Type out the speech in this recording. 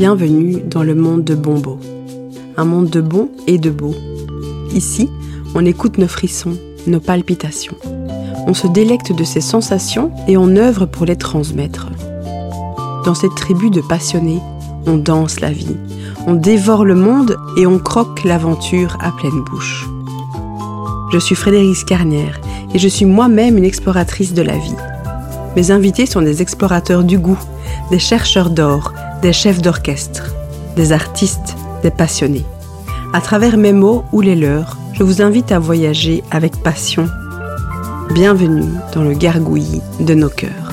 Bienvenue dans le monde de Bombo. Un monde de bon et de beau. Ici, on écoute nos frissons, nos palpitations. On se délecte de ces sensations et on œuvre pour les transmettre. Dans cette tribu de passionnés, on danse la vie, on dévore le monde et on croque l'aventure à pleine bouche. Je suis Frédéric Carnière et je suis moi-même une exploratrice de la vie. Mes invités sont des explorateurs du goût, des chercheurs d'or, des chefs d'orchestre, des artistes, des passionnés. À travers mes mots ou les leurs, je vous invite à voyager avec passion. Bienvenue dans le gargouillis de nos cœurs.